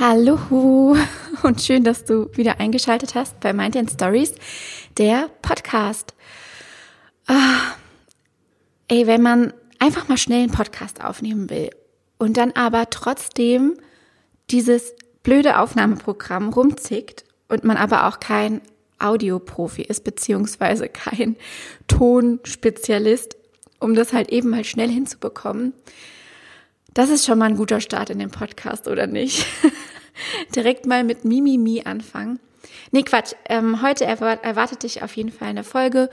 Hallo und schön, dass du wieder eingeschaltet hast bei Mind and Stories, der Podcast. Ah, ey, wenn man einfach mal schnell einen Podcast aufnehmen will und dann aber trotzdem dieses blöde Aufnahmeprogramm rumzickt und man aber auch kein Audioprofi ist, beziehungsweise kein Tonspezialist, um das halt eben mal schnell hinzubekommen, das ist schon mal ein guter Start in den Podcast, oder nicht? Direkt mal mit Mimimi anfangen. Nee, Quatsch. Ähm, heute erwartet dich auf jeden Fall eine Folge,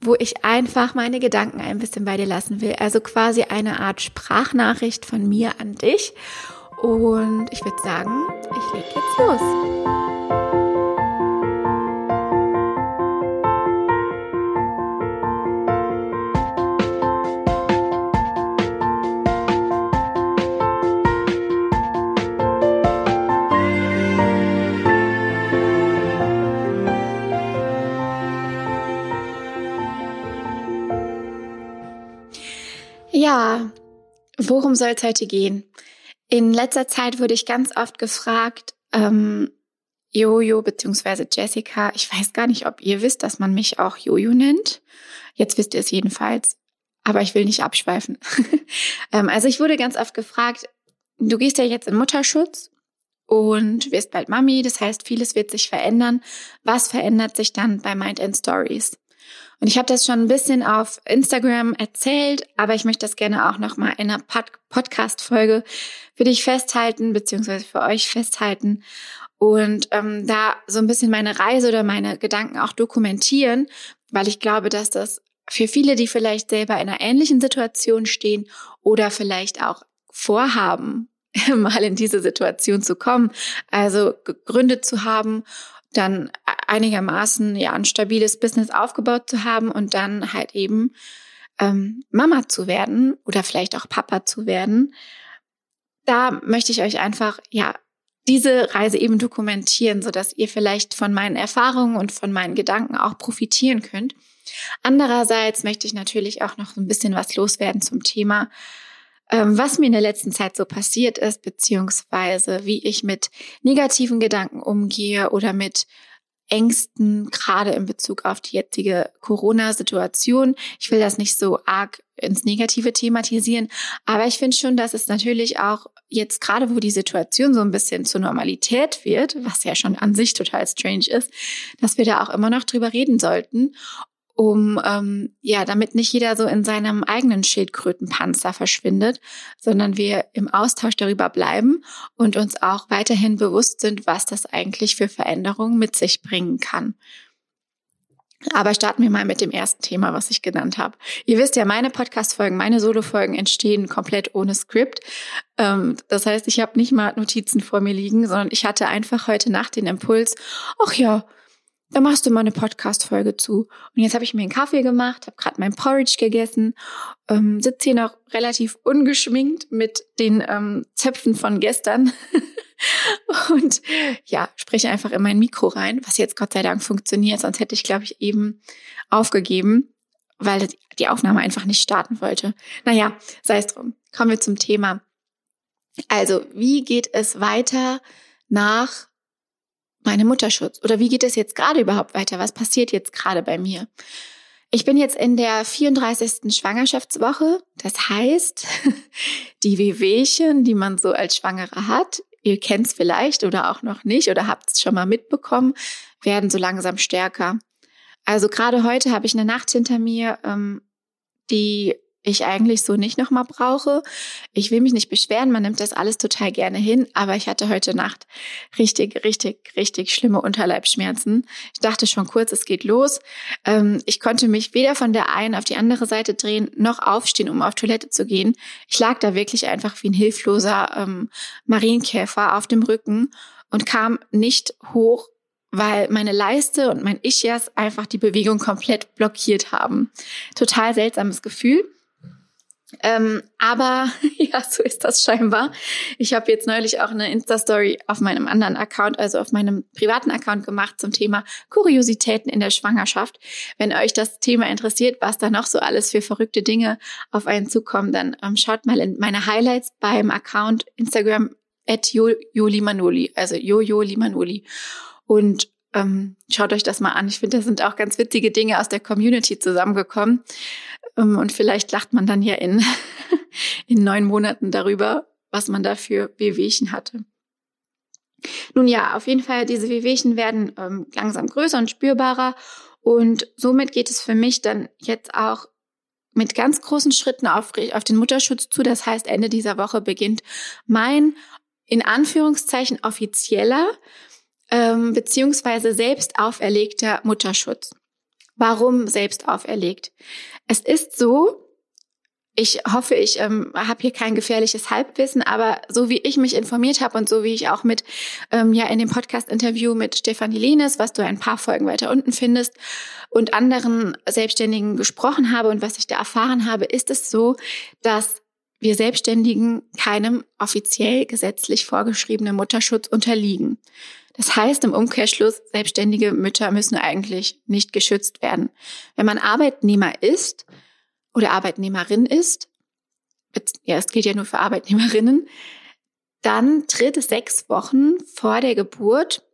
wo ich einfach meine Gedanken ein bisschen bei dir lassen will. Also quasi eine Art Sprachnachricht von mir an dich. Und ich würde sagen, ich leg jetzt los. Ja, worum soll es heute gehen? In letzter Zeit wurde ich ganz oft gefragt, ähm, Jojo beziehungsweise Jessica, ich weiß gar nicht, ob ihr wisst, dass man mich auch Jojo nennt. Jetzt wisst ihr es jedenfalls, aber ich will nicht abschweifen. ähm, also ich wurde ganz oft gefragt, du gehst ja jetzt in Mutterschutz und wirst bald Mami, das heißt, vieles wird sich verändern. Was verändert sich dann bei Mind and Stories? Und ich habe das schon ein bisschen auf Instagram erzählt, aber ich möchte das gerne auch noch mal in einer Pod Podcast-Folge für dich festhalten, beziehungsweise für euch festhalten und ähm, da so ein bisschen meine Reise oder meine Gedanken auch dokumentieren, weil ich glaube, dass das für viele, die vielleicht selber in einer ähnlichen Situation stehen oder vielleicht auch vorhaben, mal in diese Situation zu kommen, also gegründet zu haben dann einigermaßen ja ein stabiles Business aufgebaut zu haben und dann halt eben ähm, Mama zu werden oder vielleicht auch Papa zu werden. Da möchte ich euch einfach ja diese Reise eben dokumentieren, so dass ihr vielleicht von meinen Erfahrungen und von meinen Gedanken auch profitieren könnt. Andererseits möchte ich natürlich auch noch ein bisschen was loswerden zum Thema ähm, was mir in der letzten Zeit so passiert ist, beziehungsweise wie ich mit negativen Gedanken umgehe oder mit Ängsten, gerade in Bezug auf die jetzige Corona-Situation. Ich will das nicht so arg ins Negative thematisieren, aber ich finde schon, dass es natürlich auch jetzt gerade, wo die Situation so ein bisschen zur Normalität wird, was ja schon an sich total strange ist, dass wir da auch immer noch drüber reden sollten um ähm, ja, damit nicht jeder so in seinem eigenen Schildkrötenpanzer verschwindet, sondern wir im Austausch darüber bleiben und uns auch weiterhin bewusst sind, was das eigentlich für Veränderungen mit sich bringen kann. Aber starten wir mal mit dem ersten Thema, was ich genannt habe. Ihr wisst ja, meine Podcast-Folgen, meine Solo-Folgen entstehen komplett ohne Skript. Ähm, das heißt, ich habe nicht mal Notizen vor mir liegen, sondern ich hatte einfach heute Nacht den Impuls, ach ja, da machst du mal eine Podcast-Folge zu. Und jetzt habe ich mir einen Kaffee gemacht, habe gerade mein Porridge gegessen, ähm, sitze hier noch relativ ungeschminkt mit den ähm, Zöpfen von gestern und ja, spreche einfach in mein Mikro rein, was jetzt Gott sei Dank funktioniert, sonst hätte ich, glaube ich, eben aufgegeben, weil die Aufnahme einfach nicht starten wollte. Naja, sei es drum. Kommen wir zum Thema. Also, wie geht es weiter nach meinem Mutterschutz? Oder wie geht es jetzt gerade überhaupt weiter? Was passiert jetzt gerade bei mir? Ich bin jetzt in der 34. Schwangerschaftswoche. Das heißt, die Wehwehchen, die man so als Schwangere hat, ihr kennt es vielleicht oder auch noch nicht oder habt es schon mal mitbekommen, werden so langsam stärker. Also gerade heute habe ich eine Nacht hinter mir, ähm, die ich eigentlich so nicht nochmal brauche. Ich will mich nicht beschweren, man nimmt das alles total gerne hin, aber ich hatte heute Nacht richtig, richtig, richtig schlimme Unterleibschmerzen. Ich dachte schon kurz, es geht los. Ähm, ich konnte mich weder von der einen auf die andere Seite drehen, noch aufstehen, um auf Toilette zu gehen. Ich lag da wirklich einfach wie ein hilfloser ähm, Marienkäfer auf dem Rücken und kam nicht hoch weil meine Leiste und mein Ischias einfach die Bewegung komplett blockiert haben. Total seltsames Gefühl. Ähm, aber ja, so ist das scheinbar. Ich habe jetzt neulich auch eine Insta-Story auf meinem anderen Account, also auf meinem privaten Account gemacht zum Thema Kuriositäten in der Schwangerschaft. Wenn euch das Thema interessiert, was da noch so alles für verrückte Dinge auf einen zukommen, dann ähm, schaut mal in meine Highlights beim Account Instagram at Joli Manoli, also Jojo Limanoli. Und ähm, schaut euch das mal an. Ich finde, da sind auch ganz witzige Dinge aus der Community zusammengekommen. Ähm, und vielleicht lacht man dann ja in, in neun Monaten darüber, was man da für Wehwehchen hatte. Nun ja, auf jeden Fall, diese Wehwehchen werden ähm, langsam größer und spürbarer. Und somit geht es für mich dann jetzt auch mit ganz großen Schritten auf, auf den Mutterschutz zu. Das heißt, Ende dieser Woche beginnt mein in Anführungszeichen offizieller ähm, beziehungsweise selbst auferlegter Mutterschutz. Warum selbst auferlegt? Es ist so, ich hoffe, ich ähm, habe hier kein gefährliches Halbwissen, aber so wie ich mich informiert habe und so wie ich auch mit ähm, ja in dem Podcast-Interview mit Stefanie Lenes, was du ein paar Folgen weiter unten findest, und anderen Selbstständigen gesprochen habe und was ich da erfahren habe, ist es so, dass wir Selbstständigen keinem offiziell gesetzlich vorgeschriebenen Mutterschutz unterliegen. Das heißt im Umkehrschluss, selbstständige Mütter müssen eigentlich nicht geschützt werden. Wenn man Arbeitnehmer ist oder Arbeitnehmerin ist, ja, es gilt ja nur für Arbeitnehmerinnen, dann tritt sechs Wochen vor der Geburt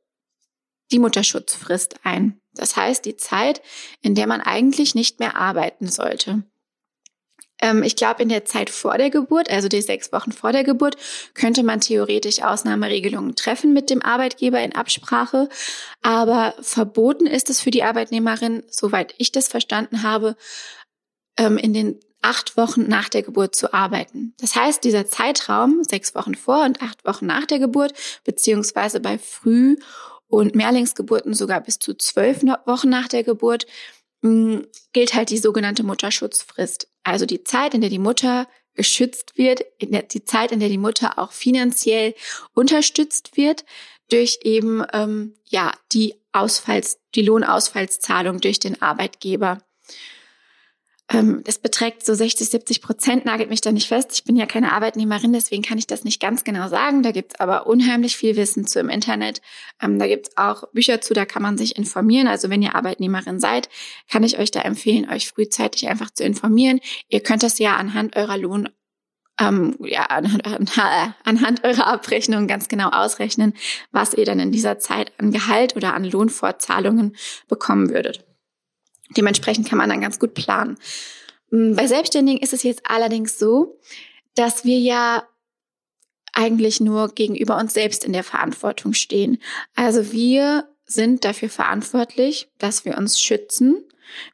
die Mutterschutzfrist ein. Das heißt, die Zeit, in der man eigentlich nicht mehr arbeiten sollte. Ähm, ich glaube, in der Zeit vor der Geburt, also die sechs Wochen vor der Geburt, könnte man theoretisch Ausnahmeregelungen treffen mit dem Arbeitgeber in Absprache. Aber verboten ist es für die Arbeitnehmerin, soweit ich das verstanden habe, ähm, in den acht Wochen nach der Geburt zu arbeiten. Das heißt, dieser Zeitraum, sechs Wochen vor und acht Wochen nach der Geburt, beziehungsweise bei Früh- und Mehrlingsgeburten sogar bis zu zwölf Wochen nach der Geburt, mm, gilt halt die sogenannte Mutterschutzfrist. Also die Zeit, in der die Mutter geschützt wird, der, die Zeit, in der die Mutter auch finanziell unterstützt wird durch eben ähm, ja die Ausfalls, die Lohnausfallszahlung durch den Arbeitgeber. Ähm, das beträgt so 60, 70 Prozent, nagelt mich da nicht fest. Ich bin ja keine Arbeitnehmerin, deswegen kann ich das nicht ganz genau sagen. Da gibt's aber unheimlich viel Wissen zu im Internet. Ähm, da gibt's auch Bücher zu, da kann man sich informieren. Also wenn ihr Arbeitnehmerin seid, kann ich euch da empfehlen, euch frühzeitig einfach zu informieren. Ihr könnt das ja anhand eurer Lohn ähm, ja, anhand, anhand eurer Abrechnung ganz genau ausrechnen, was ihr dann in dieser Zeit an Gehalt oder an Lohnfortzahlungen bekommen würdet. Dementsprechend kann man dann ganz gut planen. Mm, bei Selbstständigen ist es jetzt allerdings so, dass wir ja eigentlich nur gegenüber uns selbst in der Verantwortung stehen. Also wir sind dafür verantwortlich, dass wir uns schützen.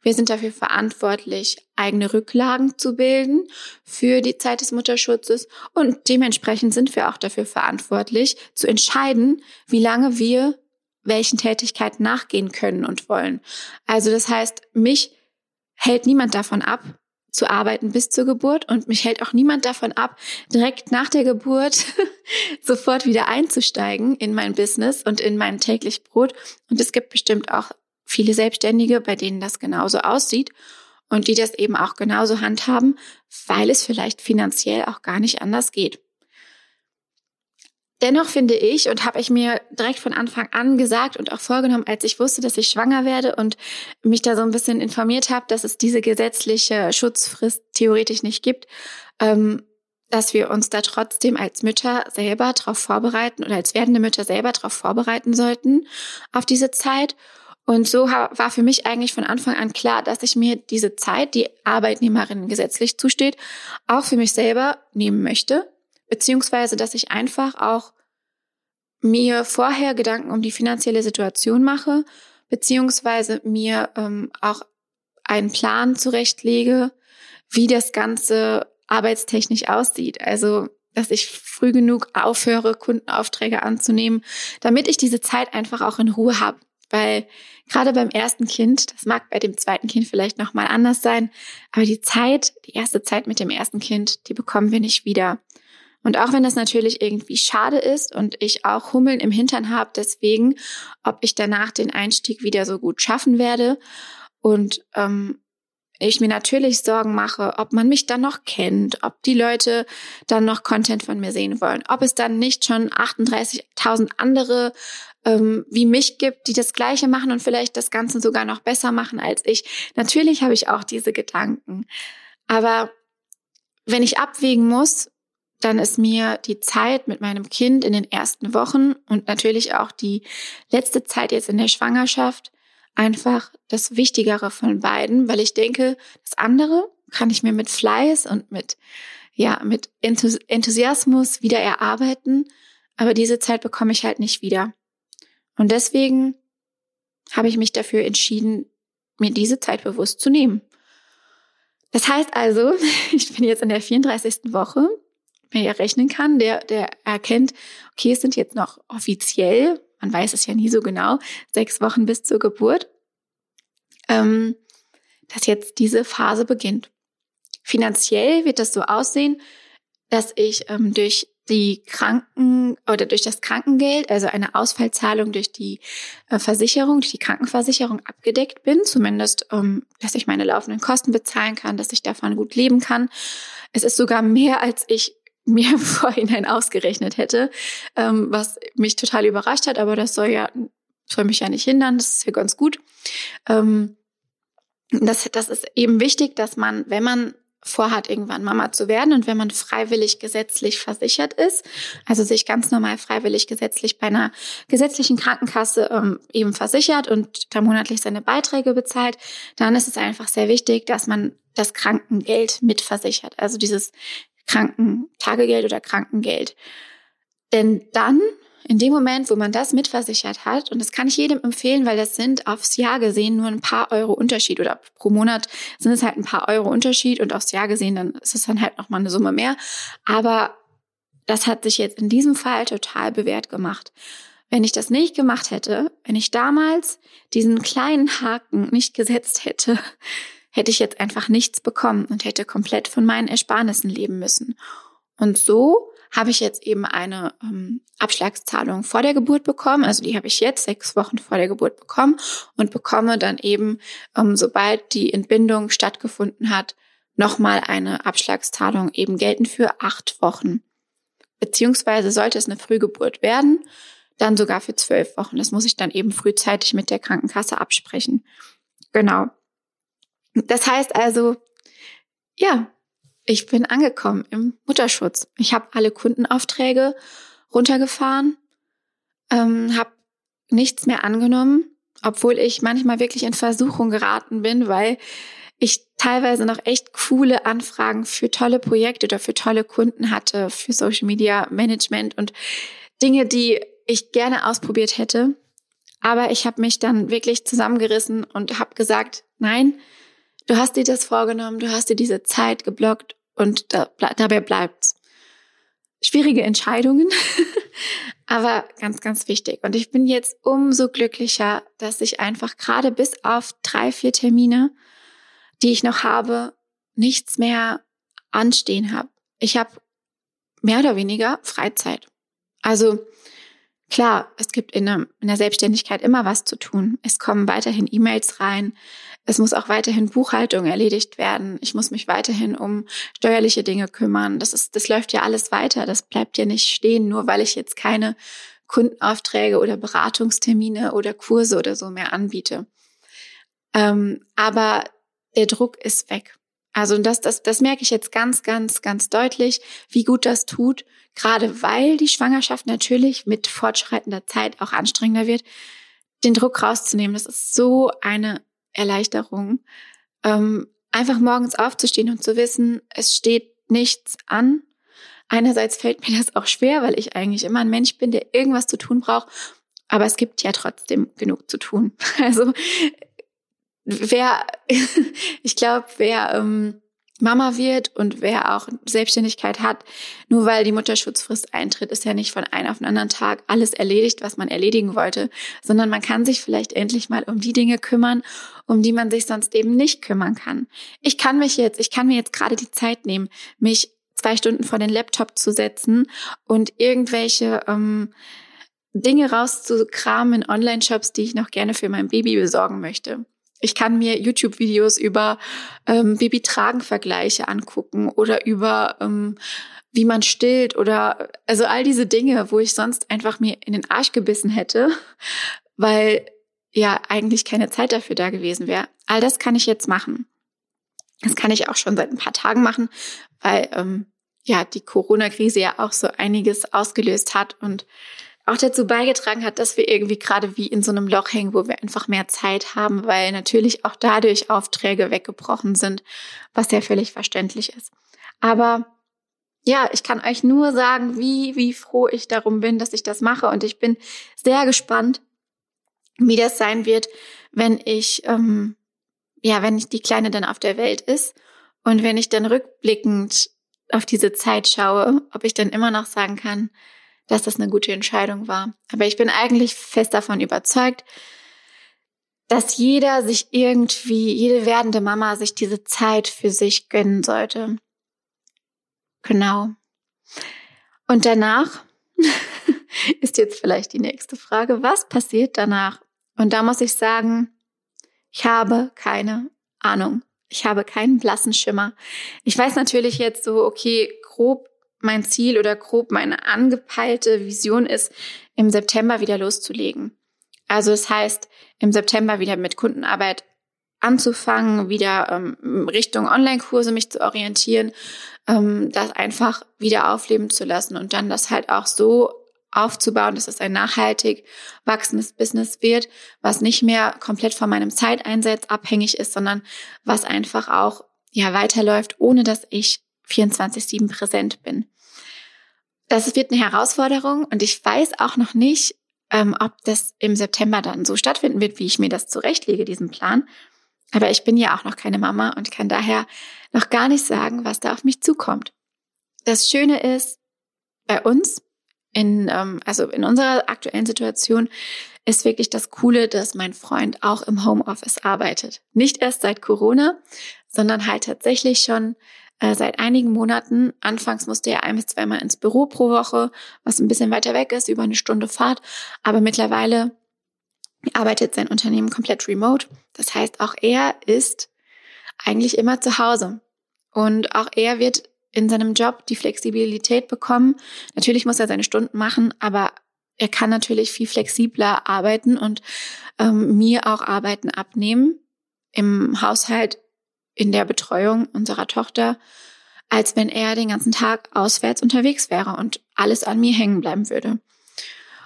Wir sind dafür verantwortlich, eigene Rücklagen zu bilden für die Zeit des Mutterschutzes und dementsprechend sind wir auch dafür verantwortlich, zu entscheiden, wie lange wir welchen Tätigkeiten nachgehen können und wollen. Also das heißt, mich hält niemand davon ab, zu arbeiten bis zur Geburt und mich hält auch niemand davon ab, direkt nach der Geburt sofort wieder einzusteigen in mein Business und in mein täglich Brot. Und es gibt bestimmt auch viele Selbstständige, bei denen das genauso aussieht und die das eben auch genauso handhaben, weil es vielleicht finanziell auch gar nicht anders geht. Dennoch finde ich und habe ich mir direkt von Anfang an gesagt und auch vorgenommen, als ich wusste, dass ich schwanger werde und mich da so ein bisschen informiert habe, dass es diese gesetzliche Schutzfrist theoretisch nicht gibt, ähm, dass wir uns da trotzdem als Mütter selber darauf vorbereiten oder als werdende Mütter selber darauf vorbereiten sollten auf diese Zeit. Und so war für mich eigentlich von Anfang an klar, dass ich mir diese Zeit, die Arbeitnehmerinnen gesetzlich zusteht, auch für mich selber nehmen möchte beziehungsweise dass ich einfach auch mir vorher Gedanken um die finanzielle Situation mache, beziehungsweise mir ähm, auch einen Plan zurechtlege, wie das Ganze arbeitstechnisch aussieht. Also, dass ich früh genug aufhöre, Kundenaufträge anzunehmen, damit ich diese Zeit einfach auch in Ruhe habe. Weil gerade beim ersten Kind, das mag bei dem zweiten Kind vielleicht nochmal anders sein, aber die Zeit, die erste Zeit mit dem ersten Kind, die bekommen wir nicht wieder. Und auch wenn das natürlich irgendwie schade ist und ich auch Hummeln im Hintern habe, deswegen, ob ich danach den Einstieg wieder so gut schaffen werde und ähm, ich mir natürlich Sorgen mache, ob man mich dann noch kennt, ob die Leute dann noch Content von mir sehen wollen, ob es dann nicht schon 38.000 andere ähm, wie mich gibt, die das Gleiche machen und vielleicht das Ganze sogar noch besser machen als ich. Natürlich habe ich auch diese Gedanken. Aber wenn ich abwägen muss, dann ist mir die Zeit mit meinem Kind in den ersten Wochen und natürlich auch die letzte Zeit jetzt in der Schwangerschaft einfach das Wichtigere von beiden, weil ich denke, das andere kann ich mir mit Fleiß und mit, ja, mit Enthusiasmus wieder erarbeiten, aber diese Zeit bekomme ich halt nicht wieder. Und deswegen habe ich mich dafür entschieden, mir diese Zeit bewusst zu nehmen. Das heißt also, ich bin jetzt in der 34. Woche. Wer rechnen kann, der, der erkennt, okay, es sind jetzt noch offiziell, man weiß es ja nie so genau, sechs Wochen bis zur Geburt, ähm, dass jetzt diese Phase beginnt. Finanziell wird das so aussehen, dass ich ähm, durch die Kranken oder durch das Krankengeld, also eine Ausfallzahlung durch die äh, Versicherung, durch die Krankenversicherung abgedeckt bin, zumindest, ähm, dass ich meine laufenden Kosten bezahlen kann, dass ich davon gut leben kann. Es ist sogar mehr, als ich mir im Vorhinein ausgerechnet hätte, ähm, was mich total überrascht hat, aber das soll ja, soll mich ja nicht hindern, das ist ja ganz gut. Ähm, das, das ist eben wichtig, dass man, wenn man vorhat, irgendwann Mama zu werden und wenn man freiwillig gesetzlich versichert ist, also sich ganz normal freiwillig gesetzlich bei einer gesetzlichen Krankenkasse ähm, eben versichert und da monatlich seine Beiträge bezahlt, dann ist es einfach sehr wichtig, dass man das Krankengeld mitversichert, also dieses Krankentagegeld oder Krankengeld. Denn dann in dem Moment, wo man das mitversichert hat, und das kann ich jedem empfehlen, weil das sind aufs Jahr gesehen nur ein paar Euro Unterschied oder pro Monat sind es halt ein paar Euro Unterschied und aufs Jahr gesehen, dann ist es dann halt nochmal eine Summe mehr. Aber das hat sich jetzt in diesem Fall total bewährt gemacht. Wenn ich das nicht gemacht hätte, wenn ich damals diesen kleinen Haken nicht gesetzt hätte, hätte ich jetzt einfach nichts bekommen und hätte komplett von meinen Ersparnissen leben müssen. Und so habe ich jetzt eben eine ähm, Abschlagszahlung vor der Geburt bekommen. Also die habe ich jetzt sechs Wochen vor der Geburt bekommen und bekomme dann eben, ähm, sobald die Entbindung stattgefunden hat, nochmal eine Abschlagszahlung eben gelten für acht Wochen. Beziehungsweise sollte es eine Frühgeburt werden, dann sogar für zwölf Wochen. Das muss ich dann eben frühzeitig mit der Krankenkasse absprechen. Genau. Das heißt also, ja, ich bin angekommen im Mutterschutz. Ich habe alle Kundenaufträge runtergefahren, ähm, habe nichts mehr angenommen, obwohl ich manchmal wirklich in Versuchung geraten bin, weil ich teilweise noch echt coole Anfragen für tolle Projekte oder für tolle Kunden hatte, für Social Media Management und Dinge, die ich gerne ausprobiert hätte. Aber ich habe mich dann wirklich zusammengerissen und habe gesagt, nein, Du hast dir das vorgenommen, du hast dir diese Zeit geblockt und da, dabei bleibt's. Schwierige Entscheidungen, aber ganz, ganz wichtig. Und ich bin jetzt umso glücklicher, dass ich einfach gerade bis auf drei, vier Termine, die ich noch habe, nichts mehr anstehen habe. Ich habe mehr oder weniger Freizeit. Also Klar, es gibt in der, in der Selbstständigkeit immer was zu tun. Es kommen weiterhin E-Mails rein. Es muss auch weiterhin Buchhaltung erledigt werden. Ich muss mich weiterhin um steuerliche Dinge kümmern. Das ist, das läuft ja alles weiter. Das bleibt ja nicht stehen, nur weil ich jetzt keine Kundenaufträge oder Beratungstermine oder Kurse oder so mehr anbiete. Ähm, aber der Druck ist weg. Also das, das, das merke ich jetzt ganz, ganz, ganz deutlich, wie gut das tut, gerade weil die Schwangerschaft natürlich mit fortschreitender Zeit auch anstrengender wird, den Druck rauszunehmen. Das ist so eine Erleichterung. Ähm, einfach morgens aufzustehen und zu wissen, es steht nichts an. Einerseits fällt mir das auch schwer, weil ich eigentlich immer ein Mensch bin, der irgendwas zu tun braucht. Aber es gibt ja trotzdem genug zu tun. Also wer, ich glaube, wer ähm, Mama wird und wer auch Selbstständigkeit hat, nur weil die Mutterschutzfrist eintritt, ist ja nicht von einem auf den anderen Tag alles erledigt, was man erledigen wollte, sondern man kann sich vielleicht endlich mal um die Dinge kümmern, um die man sich sonst eben nicht kümmern kann. Ich kann mich jetzt, ich kann mir jetzt gerade die Zeit nehmen, mich zwei Stunden vor den Laptop zu setzen und irgendwelche ähm, Dinge rauszukramen in Online-Shops, die ich noch gerne für mein Baby besorgen möchte. Ich kann mir YouTube-Videos über ähm, Babytragen-Vergleiche angucken oder über ähm, wie man stillt oder also all diese Dinge, wo ich sonst einfach mir in den Arsch gebissen hätte, weil ja eigentlich keine Zeit dafür da gewesen wäre. All das kann ich jetzt machen. Das kann ich auch schon seit ein paar Tagen machen, weil ähm, ja die Corona-Krise ja auch so einiges ausgelöst hat und auch dazu beigetragen hat, dass wir irgendwie gerade wie in so einem Loch hängen, wo wir einfach mehr Zeit haben, weil natürlich auch dadurch Aufträge weggebrochen sind, was ja völlig verständlich ist. Aber ja, ich kann euch nur sagen, wie, wie froh ich darum bin, dass ich das mache. Und ich bin sehr gespannt, wie das sein wird, wenn ich, ähm, ja, wenn ich die Kleine dann auf der Welt ist und wenn ich dann rückblickend auf diese Zeit schaue, ob ich dann immer noch sagen kann, dass das eine gute Entscheidung war. Aber ich bin eigentlich fest davon überzeugt, dass jeder sich irgendwie, jede werdende Mama sich diese Zeit für sich gönnen sollte. Genau. Und danach ist jetzt vielleicht die nächste Frage, was passiert danach? Und da muss ich sagen, ich habe keine Ahnung. Ich habe keinen blassen Schimmer. Ich weiß natürlich jetzt so, okay, grob mein Ziel oder grob meine angepeilte Vision ist, im September wieder loszulegen. Also das heißt, im September wieder mit Kundenarbeit anzufangen, wieder ähm, Richtung Online-Kurse mich zu orientieren, ähm, das einfach wieder aufleben zu lassen und dann das halt auch so aufzubauen, dass es ein nachhaltig wachsendes Business wird, was nicht mehr komplett von meinem Zeiteinsatz abhängig ist, sondern was einfach auch ja weiterläuft, ohne dass ich 24/7 präsent bin. Das wird eine Herausforderung und ich weiß auch noch nicht, ähm, ob das im September dann so stattfinden wird, wie ich mir das zurechtlege, diesen Plan. Aber ich bin ja auch noch keine Mama und kann daher noch gar nicht sagen, was da auf mich zukommt. Das Schöne ist, bei uns, in, ähm, also in unserer aktuellen Situation, ist wirklich das Coole, dass mein Freund auch im Homeoffice arbeitet. Nicht erst seit Corona, sondern halt tatsächlich schon äh, seit einigen Monaten. Anfangs musste er ein bis zweimal ins Büro pro Woche, was ein bisschen weiter weg ist, über eine Stunde Fahrt. Aber mittlerweile arbeitet sein Unternehmen komplett remote. Das heißt, auch er ist eigentlich immer zu Hause. Und auch er wird in seinem Job die Flexibilität bekommen. Natürlich muss er seine Stunden machen, aber er kann natürlich viel flexibler arbeiten und ähm, mir auch Arbeiten abnehmen im Haushalt in der Betreuung unserer Tochter, als wenn er den ganzen Tag auswärts unterwegs wäre und alles an mir hängen bleiben würde.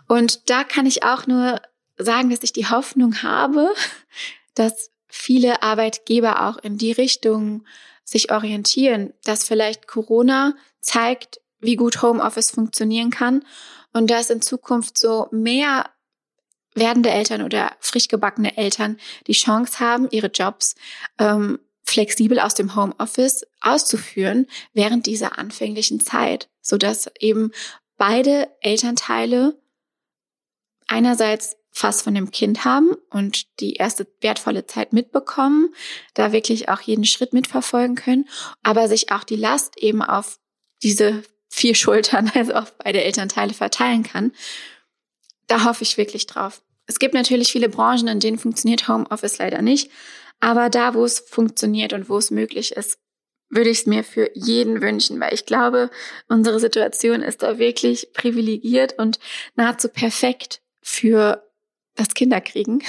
Und da kann ich auch nur sagen, dass ich die Hoffnung habe, dass viele Arbeitgeber auch in die Richtung sich orientieren, dass vielleicht Corona zeigt, wie gut Homeoffice funktionieren kann und dass in Zukunft so mehr werdende Eltern oder frisch gebackene Eltern die Chance haben, ihre Jobs ähm, flexibel aus dem Homeoffice auszuführen während dieser anfänglichen Zeit, so dass eben beide Elternteile einerseits fast von dem Kind haben und die erste wertvolle Zeit mitbekommen, da wirklich auch jeden Schritt mitverfolgen können, aber sich auch die Last eben auf diese vier Schultern, also auf beide Elternteile verteilen kann. Da hoffe ich wirklich drauf. Es gibt natürlich viele Branchen, in denen funktioniert Homeoffice leider nicht. Aber da, wo es funktioniert und wo es möglich ist, würde ich es mir für jeden wünschen, weil ich glaube, unsere Situation ist da wirklich privilegiert und nahezu perfekt für das Kinderkriegen.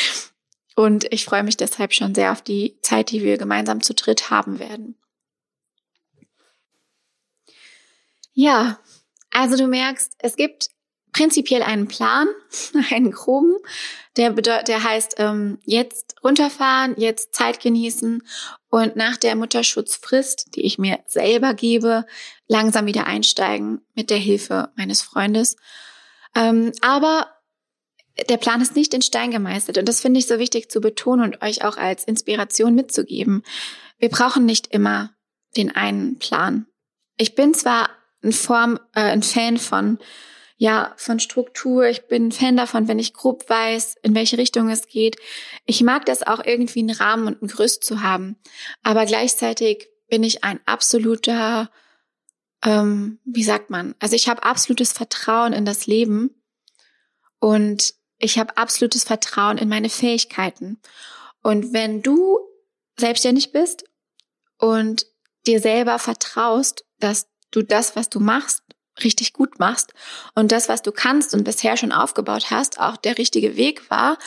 und ich freue mich deshalb schon sehr auf die Zeit, die wir gemeinsam zu dritt haben werden. Ja, also du merkst, es gibt prinzipiell einen Plan, einen groben, der, der heißt, ähm, jetzt runterfahren, jetzt Zeit genießen und nach der Mutterschutzfrist, die ich mir selber gebe, langsam wieder einsteigen mit der Hilfe meines Freundes. Ähm, aber der Plan ist nicht in Stein gemeißelt und das finde ich so wichtig zu betonen und euch auch als Inspiration mitzugeben. Wir brauchen nicht immer den einen Plan. Ich bin zwar ein Form, äh, ein Fan von ja, von Struktur. Ich bin Fan davon, wenn ich grob weiß, in welche Richtung es geht. Ich mag das auch irgendwie einen Rahmen und ein Gerüst zu haben. Aber gleichzeitig bin ich ein absoluter, ähm, wie sagt man? Also ich habe absolutes Vertrauen in das Leben und ich habe absolutes Vertrauen in meine Fähigkeiten. Und wenn du selbstständig bist und dir selber vertraust, dass du das, was du machst, richtig gut machst und das, was du kannst und bisher schon aufgebaut hast, auch der richtige Weg war,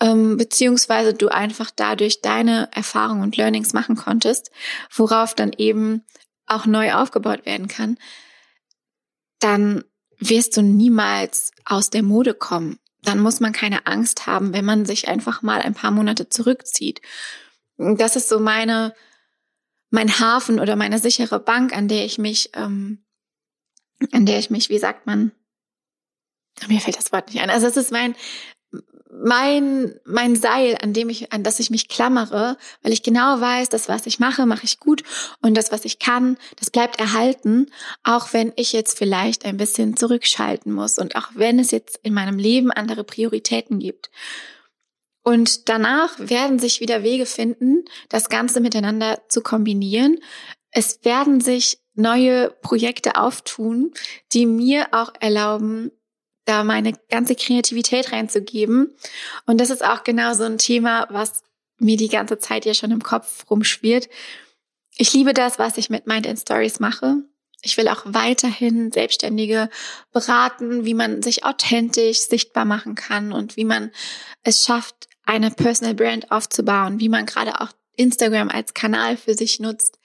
ähm, beziehungsweise du einfach dadurch deine Erfahrungen und Learnings machen konntest, worauf dann eben auch neu aufgebaut werden kann, dann wirst du niemals aus der Mode kommen. Dann muss man keine Angst haben, wenn man sich einfach mal ein paar Monate zurückzieht. Das ist so meine, mein Hafen oder meine sichere Bank, an der ich mich, ähm, an der ich mich, wie sagt man, mir fällt das Wort nicht ein. Also es ist mein, mein, mein Seil, an dem ich, an das ich mich klammere, weil ich genau weiß, das, was ich mache, mache ich gut und das, was ich kann, das bleibt erhalten, auch wenn ich jetzt vielleicht ein bisschen zurückschalten muss und auch wenn es jetzt in meinem Leben andere Prioritäten gibt. Und danach werden sich wieder Wege finden, das Ganze miteinander zu kombinieren. Es werden sich neue Projekte auftun, die mir auch erlauben, da meine ganze Kreativität reinzugeben. Und das ist auch genau so ein Thema, was mir die ganze Zeit ja schon im Kopf rumschwirrt. Ich liebe das, was ich mit Mind and Stories mache. Ich will auch weiterhin Selbstständige beraten, wie man sich authentisch sichtbar machen kann und wie man es schafft, eine Personal Brand aufzubauen, wie man gerade auch Instagram als Kanal für sich nutzt.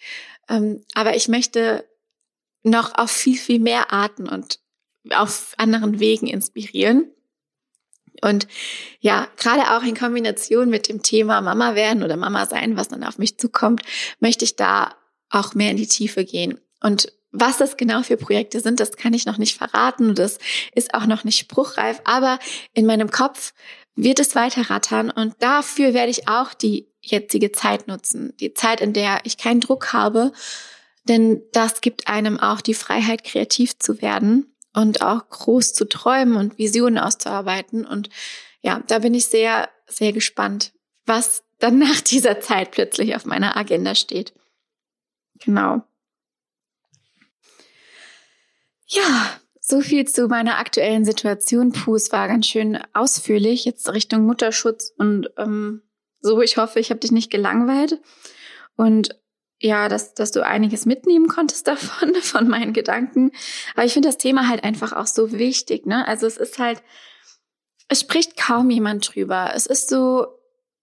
Ähm, aber ich möchte noch auf viel, viel mehr Arten und auf anderen Wegen inspirieren. Und ja, gerade auch in Kombination mit dem Thema Mama werden oder Mama sein, was dann auf mich zukommt, möchte ich da auch mehr in die Tiefe gehen. Und was das genau für Projekte sind, das kann ich noch nicht verraten. Das ist auch noch nicht spruchreif. Aber in meinem Kopf wird es weiter rattern. Und dafür werde ich auch die jetzige Zeit nutzen. Die Zeit, in der ich keinen Druck habe. Denn das gibt einem auch die Freiheit, kreativ zu werden und auch groß zu träumen und Visionen auszuarbeiten. Und ja, da bin ich sehr, sehr gespannt, was dann nach dieser Zeit plötzlich auf meiner Agenda steht. Genau. Ja, so viel zu meiner aktuellen Situation. Puh, es war ganz schön ausführlich, jetzt Richtung Mutterschutz und ähm, so. Ich hoffe, ich habe dich nicht gelangweilt. Und ja, dass, dass du einiges mitnehmen konntest davon, von meinen Gedanken. Aber ich finde das Thema halt einfach auch so wichtig, ne? Also es ist halt, es spricht kaum jemand drüber. Es ist so,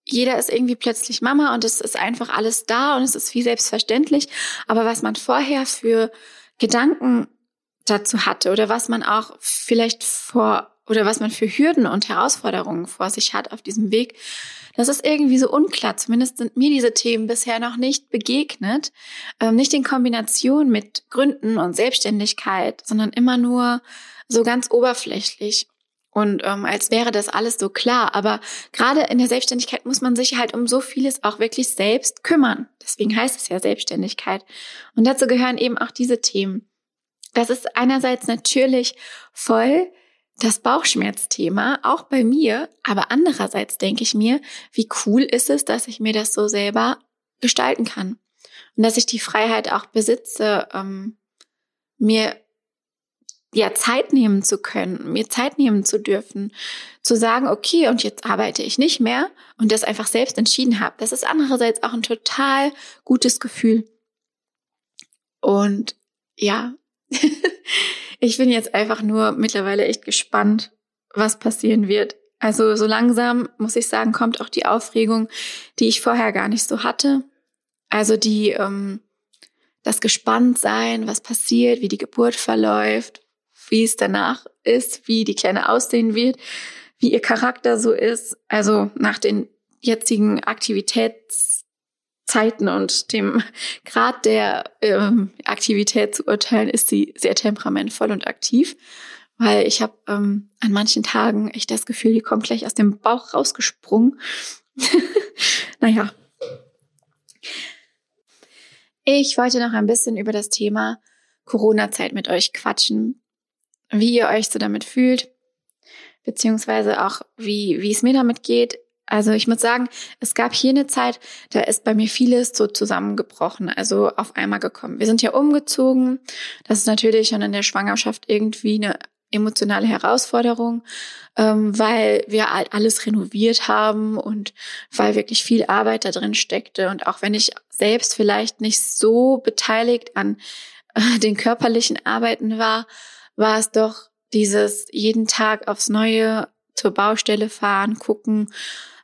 jeder ist irgendwie plötzlich Mama und es ist einfach alles da und es ist wie selbstverständlich. Aber was man vorher für Gedanken dazu hatte oder was man auch vielleicht vor oder was man für Hürden und Herausforderungen vor sich hat auf diesem Weg, das ist irgendwie so unklar. Zumindest sind mir diese Themen bisher noch nicht begegnet. Ähm, nicht in Kombination mit Gründen und Selbstständigkeit, sondern immer nur so ganz oberflächlich. Und ähm, als wäre das alles so klar. Aber gerade in der Selbstständigkeit muss man sich halt um so vieles auch wirklich selbst kümmern. Deswegen heißt es ja Selbstständigkeit. Und dazu gehören eben auch diese Themen. Das ist einerseits natürlich voll das Bauchschmerzthema, auch bei mir, aber andererseits denke ich mir, wie cool ist es, dass ich mir das so selber gestalten kann und dass ich die Freiheit auch besitze, ähm, mir ja Zeit nehmen zu können, mir Zeit nehmen zu dürfen, zu sagen, okay, und jetzt arbeite ich nicht mehr und das einfach selbst entschieden habe. Das ist andererseits auch ein total gutes Gefühl. Und ja, Ich bin jetzt einfach nur mittlerweile echt gespannt, was passieren wird. Also so langsam, muss ich sagen, kommt auch die Aufregung, die ich vorher gar nicht so hatte. Also die, ähm, das Gespanntsein, was passiert, wie die Geburt verläuft, wie es danach ist, wie die Kleine aussehen wird, wie ihr Charakter so ist. Also nach den jetzigen Aktivitäts Zeiten und dem Grad der ähm, Aktivität zu urteilen, ist sie sehr temperamentvoll und aktiv, weil ich habe ähm, an manchen Tagen echt das Gefühl, die kommt gleich aus dem Bauch rausgesprungen. naja. Ich wollte noch ein bisschen über das Thema Corona-Zeit mit euch quatschen, wie ihr euch so damit fühlt, beziehungsweise auch wie, wie es mir damit geht. Also ich muss sagen, es gab hier eine Zeit, da ist bei mir vieles so zusammengebrochen, also auf einmal gekommen. Wir sind ja umgezogen. Das ist natürlich schon in der Schwangerschaft irgendwie eine emotionale Herausforderung, ähm, weil wir halt alles renoviert haben und weil wirklich viel Arbeit da drin steckte. Und auch wenn ich selbst vielleicht nicht so beteiligt an äh, den körperlichen Arbeiten war, war es doch dieses jeden Tag aufs Neue zur Baustelle fahren, gucken,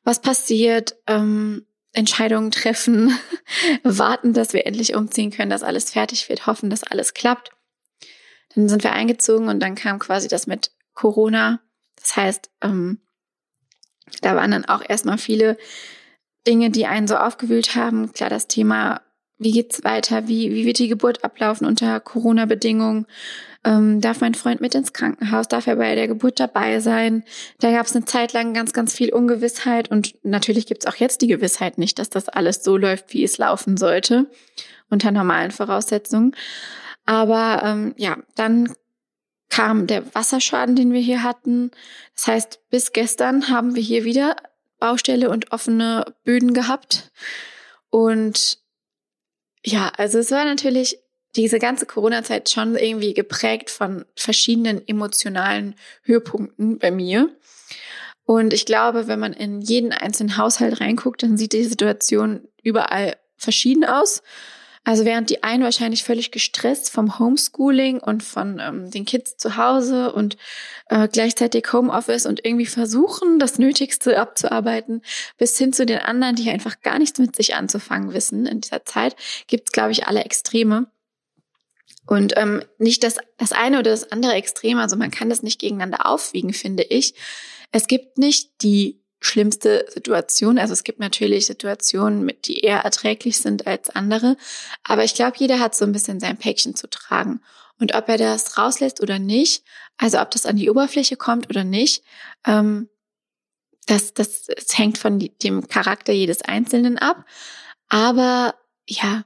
was passiert, ähm, Entscheidungen treffen, warten, dass wir endlich umziehen können, dass alles fertig wird, hoffen, dass alles klappt. Dann sind wir eingezogen und dann kam quasi das mit Corona. Das heißt, ähm, da waren dann auch erstmal viele Dinge, die einen so aufgewühlt haben. Klar, das Thema, wie geht's weiter? Wie, wie wird die Geburt ablaufen unter Corona-Bedingungen? Ähm, darf mein Freund mit ins Krankenhaus? Darf er bei der Geburt dabei sein? Da gab es eine Zeit lang ganz, ganz viel Ungewissheit und natürlich gibt's auch jetzt die Gewissheit nicht, dass das alles so läuft, wie es laufen sollte, unter normalen Voraussetzungen. Aber ähm, ja, dann kam der Wasserschaden, den wir hier hatten. Das heißt, bis gestern haben wir hier wieder Baustelle und offene Böden gehabt. Und ja, also es war natürlich diese ganze Corona-Zeit schon irgendwie geprägt von verschiedenen emotionalen Höhepunkten bei mir. Und ich glaube, wenn man in jeden einzelnen Haushalt reinguckt, dann sieht die Situation überall verschieden aus. Also während die einen wahrscheinlich völlig gestresst vom Homeschooling und von ähm, den Kids zu Hause und äh, gleichzeitig Homeoffice und irgendwie versuchen, das Nötigste abzuarbeiten, bis hin zu den anderen, die einfach gar nichts mit sich anzufangen wissen in dieser Zeit, gibt's glaube ich, alle Extreme. Und ähm, nicht das, das eine oder das andere Extrem, also man kann das nicht gegeneinander aufwiegen, finde ich. Es gibt nicht die schlimmste Situation. Also es gibt natürlich Situationen, die eher erträglich sind als andere. Aber ich glaube, jeder hat so ein bisschen sein Päckchen zu tragen. Und ob er das rauslässt oder nicht, also ob das an die Oberfläche kommt oder nicht, ähm, das, das, das hängt von dem Charakter jedes Einzelnen ab. Aber ja,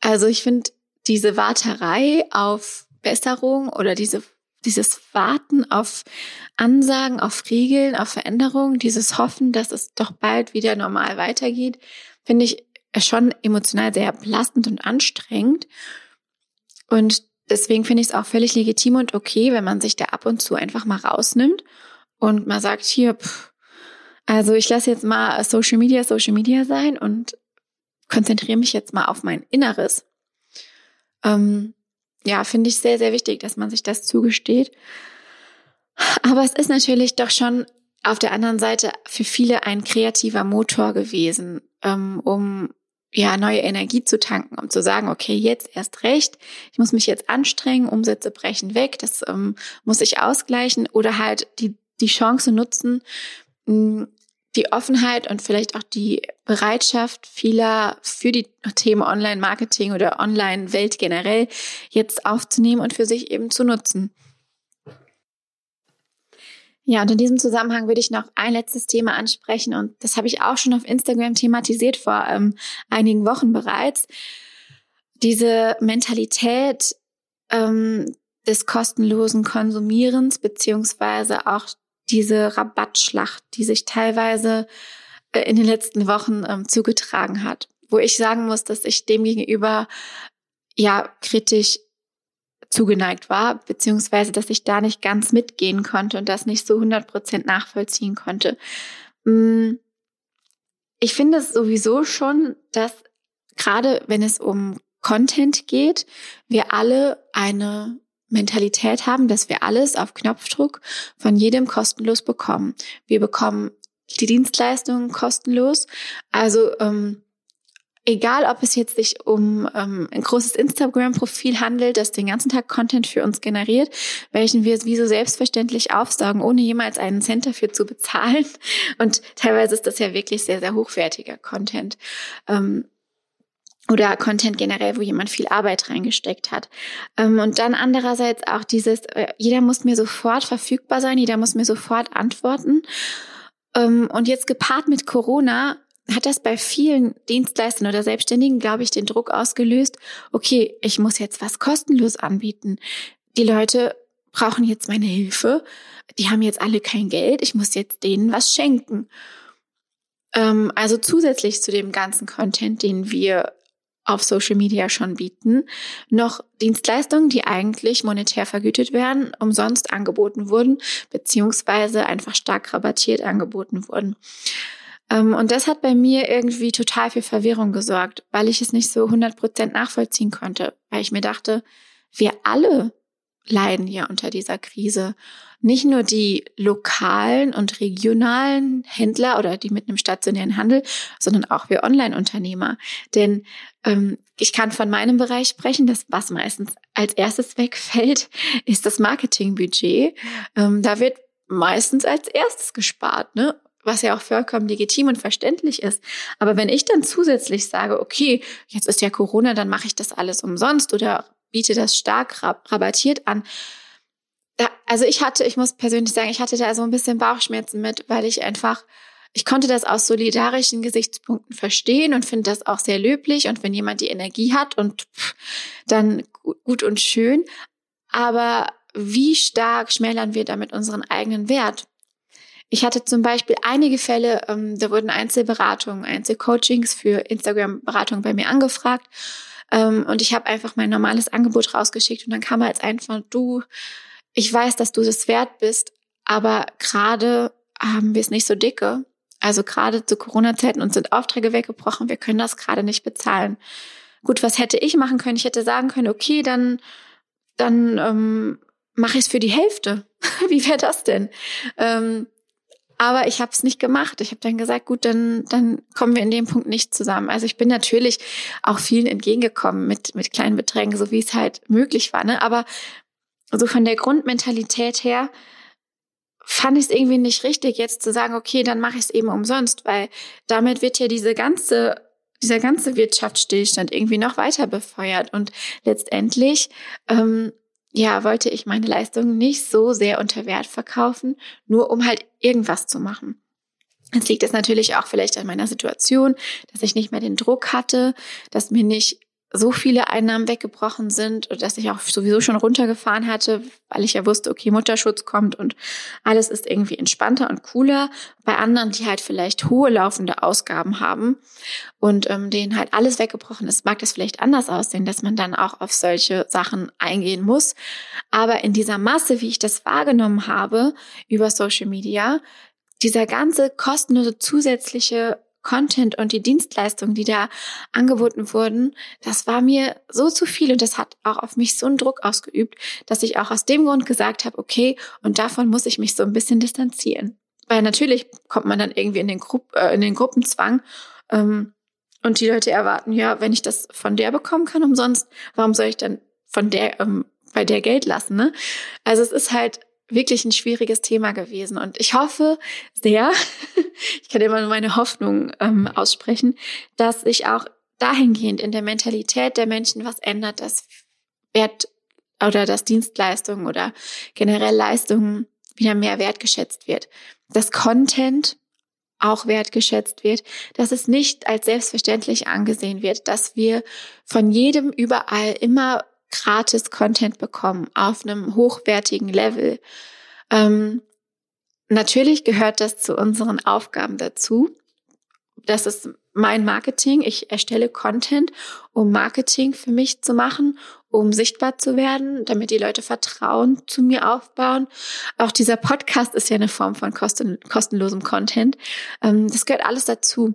also ich finde, diese Warterei auf Besserung oder diese dieses Warten auf Ansagen, auf Regeln, auf Veränderungen, dieses Hoffen, dass es doch bald wieder normal weitergeht, finde ich schon emotional sehr belastend und anstrengend. Und deswegen finde ich es auch völlig legitim und okay, wenn man sich da ab und zu einfach mal rausnimmt und mal sagt, hier, pff, also ich lasse jetzt mal Social Media Social Media sein und konzentriere mich jetzt mal auf mein Inneres. Ähm, ja, finde ich sehr, sehr wichtig, dass man sich das zugesteht. Aber es ist natürlich doch schon auf der anderen Seite für viele ein kreativer Motor gewesen, ähm, um ja neue Energie zu tanken, um zu sagen, okay, jetzt erst recht, ich muss mich jetzt anstrengen, Umsätze brechen weg, das ähm, muss ich ausgleichen oder halt die die Chance nutzen, die Offenheit und vielleicht auch die Bereitschaft vieler für die Themen Online-Marketing oder Online-Welt generell jetzt aufzunehmen und für sich eben zu nutzen. Ja, und in diesem Zusammenhang würde ich noch ein letztes Thema ansprechen und das habe ich auch schon auf Instagram thematisiert vor ähm, einigen Wochen bereits. Diese Mentalität ähm, des kostenlosen Konsumierens beziehungsweise auch diese Rabattschlacht, die sich teilweise äh, in den letzten Wochen ähm, zugetragen hat, wo ich sagen muss, dass ich demgegenüber ja kritisch zugeneigt war, beziehungsweise dass ich da nicht ganz mitgehen konnte und das nicht so 100 Prozent nachvollziehen konnte. Mm, ich finde es sowieso schon, dass gerade wenn es um Content geht, wir alle eine Mentalität haben, dass wir alles auf Knopfdruck von jedem kostenlos bekommen. Wir bekommen die Dienstleistungen kostenlos. Also ähm, egal, ob es jetzt sich um ähm, ein großes Instagram-Profil handelt, das den ganzen Tag Content für uns generiert, welchen wir wie so selbstverständlich aufsaugen, ohne jemals einen Cent dafür zu bezahlen. Und teilweise ist das ja wirklich sehr, sehr hochwertiger Content. Ähm, oder Content generell, wo jemand viel Arbeit reingesteckt hat. Ähm, und dann andererseits auch dieses, äh, jeder muss mir sofort verfügbar sein, jeder muss mir sofort antworten. Ähm, und jetzt gepaart mit Corona hat das bei vielen Dienstleistern oder Selbstständigen, glaube ich, den Druck ausgelöst, okay, ich muss jetzt was kostenlos anbieten. Die Leute brauchen jetzt meine Hilfe. Die haben jetzt alle kein Geld. Ich muss jetzt denen was schenken. Ähm, also zusätzlich zu dem ganzen Content, den wir auf Social Media schon bieten, noch Dienstleistungen, die eigentlich monetär vergütet werden, umsonst angeboten wurden, beziehungsweise einfach stark rabattiert angeboten wurden. Ähm, und das hat bei mir irgendwie total für Verwirrung gesorgt, weil ich es nicht so 100 Prozent nachvollziehen konnte, weil ich mir dachte, wir alle leiden ja unter dieser Krise. Nicht nur die lokalen und regionalen Händler oder die mit einem stationären Handel, sondern auch wir Online-Unternehmer. Denn ich kann von meinem Bereich sprechen, das was meistens als erstes wegfällt, ist das Marketingbudget. Ähm, da wird meistens als erstes gespart, ne? was ja auch vollkommen legitim und verständlich ist. Aber wenn ich dann zusätzlich sage, okay, jetzt ist ja Corona, dann mache ich das alles umsonst oder biete das stark rabattiert an. Also ich hatte, ich muss persönlich sagen, ich hatte da so ein bisschen Bauchschmerzen mit, weil ich einfach, ich konnte das aus solidarischen Gesichtspunkten verstehen und finde das auch sehr löblich. Und wenn jemand die Energie hat und pff, dann gut und schön. Aber wie stark schmälern wir damit unseren eigenen Wert? Ich hatte zum Beispiel einige Fälle, ähm, da wurden Einzelberatungen, Einzelcoachings für Instagram-Beratungen bei mir angefragt. Ähm, und ich habe einfach mein normales Angebot rausgeschickt und dann kam als einfach, du, ich weiß, dass du das wert bist, aber gerade haben wir es nicht so dicke. Also gerade zu Corona-Zeiten uns sind Aufträge weggebrochen, wir können das gerade nicht bezahlen. Gut, was hätte ich machen können? Ich hätte sagen können, okay, dann, dann ähm, mache ich es für die Hälfte. Wie wäre das denn? Ähm, aber ich habe es nicht gemacht. Ich habe dann gesagt, gut, dann, dann kommen wir in dem Punkt nicht zusammen. Also ich bin natürlich auch vielen entgegengekommen mit, mit kleinen Beträgen, so wie es halt möglich war. Ne? Aber so von der Grundmentalität her fand ich es irgendwie nicht richtig, jetzt zu sagen, okay, dann mache ich es eben umsonst, weil damit wird ja diese ganze dieser ganze Wirtschaftsstillstand irgendwie noch weiter befeuert. Und letztendlich ähm, ja, wollte ich meine Leistung nicht so sehr unter Wert verkaufen, nur um halt irgendwas zu machen. Es liegt es natürlich auch vielleicht an meiner Situation, dass ich nicht mehr den Druck hatte, dass mir nicht so viele Einnahmen weggebrochen sind dass ich auch sowieso schon runtergefahren hatte, weil ich ja wusste, okay, Mutterschutz kommt und alles ist irgendwie entspannter und cooler. Bei anderen, die halt vielleicht hohe laufende Ausgaben haben und ähm, denen halt alles weggebrochen ist, mag das vielleicht anders aussehen, dass man dann auch auf solche Sachen eingehen muss. Aber in dieser Masse, wie ich das wahrgenommen habe über Social Media, dieser ganze kostenlose zusätzliche Content und die Dienstleistungen, die da angeboten wurden, das war mir so zu viel und das hat auch auf mich so einen Druck ausgeübt, dass ich auch aus dem Grund gesagt habe, okay, und davon muss ich mich so ein bisschen distanzieren. Weil natürlich kommt man dann irgendwie in den, Gru äh, in den Gruppenzwang ähm, und die Leute erwarten, ja, wenn ich das von der bekommen kann umsonst, warum soll ich dann von der ähm, bei der Geld lassen? Ne? Also es ist halt wirklich ein schwieriges Thema gewesen. Und ich hoffe sehr, ich kann immer nur meine Hoffnung ähm, aussprechen, dass sich auch dahingehend in der Mentalität der Menschen was ändert, dass Wert oder dass Dienstleistungen oder generell Leistungen wieder mehr wertgeschätzt wird. Dass Content auch wertgeschätzt wird, dass es nicht als selbstverständlich angesehen wird, dass wir von jedem überall immer gratis Content bekommen auf einem hochwertigen Level. Ähm, natürlich gehört das zu unseren Aufgaben dazu. Das ist mein Marketing. Ich erstelle Content, um Marketing für mich zu machen, um sichtbar zu werden, damit die Leute Vertrauen zu mir aufbauen. Auch dieser Podcast ist ja eine Form von kosten kostenlosem Content. Ähm, das gehört alles dazu.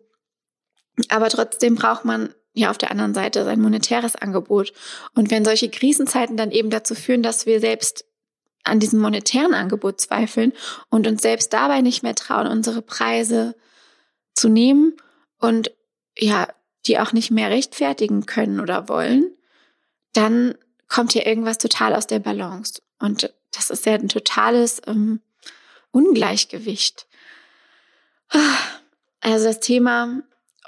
Aber trotzdem braucht man ja auf der anderen Seite sein monetäres Angebot. Und wenn solche Krisenzeiten dann eben dazu führen, dass wir selbst an diesem monetären Angebot zweifeln und uns selbst dabei nicht mehr trauen, unsere Preise zu nehmen und ja, die auch nicht mehr rechtfertigen können oder wollen, dann kommt hier irgendwas total aus der Balance. Und das ist ja ein totales ähm, Ungleichgewicht. Also das Thema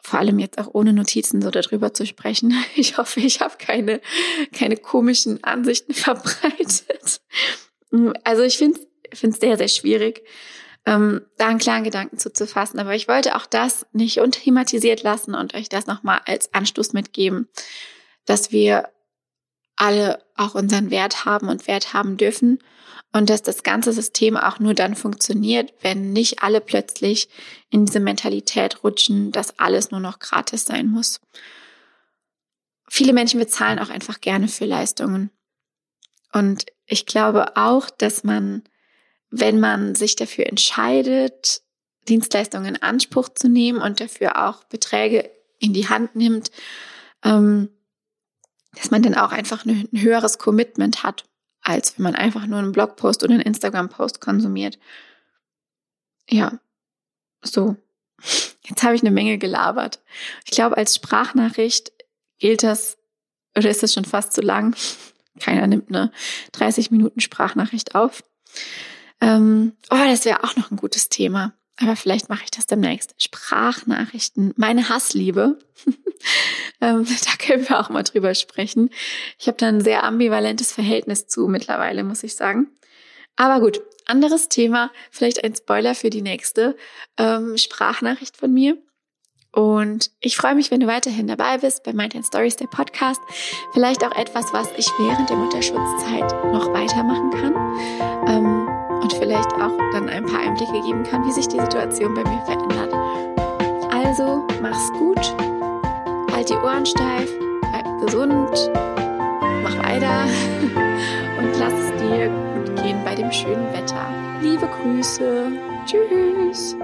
vor allem jetzt auch ohne Notizen so darüber zu sprechen. Ich hoffe, ich habe keine, keine komischen Ansichten verbreitet. Also ich finde es sehr, sehr schwierig, ähm, da einen klaren Gedanken zuzufassen. Aber ich wollte auch das nicht unthematisiert lassen und euch das nochmal als Anstoß mitgeben, dass wir alle auch unseren Wert haben und Wert haben dürfen und dass das ganze System auch nur dann funktioniert, wenn nicht alle plötzlich in diese Mentalität rutschen, dass alles nur noch gratis sein muss. Viele Menschen bezahlen auch einfach gerne für Leistungen. Und ich glaube auch, dass man, wenn man sich dafür entscheidet, Dienstleistungen in Anspruch zu nehmen und dafür auch Beträge in die Hand nimmt, ähm, dass man dann auch einfach ein höheres Commitment hat als wenn man einfach nur einen Blogpost oder einen Instagram-Post konsumiert. Ja, so. Jetzt habe ich eine Menge gelabert. Ich glaube, als Sprachnachricht gilt das, oder ist das schon fast zu lang? Keiner nimmt eine 30 Minuten Sprachnachricht auf. Ähm, oh, das wäre auch noch ein gutes Thema. Aber vielleicht mache ich das demnächst. Sprachnachrichten, meine Hassliebe. ähm, da können wir auch mal drüber sprechen. Ich habe da ein sehr ambivalentes Verhältnis zu mittlerweile, muss ich sagen. Aber gut, anderes Thema, vielleicht ein Spoiler für die nächste ähm, Sprachnachricht von mir. Und ich freue mich, wenn du weiterhin dabei bist bei Mind Stories, der Podcast. Vielleicht auch etwas, was ich während der Mutterschutzzeit noch weitermachen kann. Ähm, und vielleicht auch dann ein paar Einblicke geben kann, wie sich die Situation bei mir verändert. Also, mach's gut, halt die Ohren steif, bleib gesund, mach weiter und lass es dir gut gehen bei dem schönen Wetter. Liebe Grüße. Tschüss.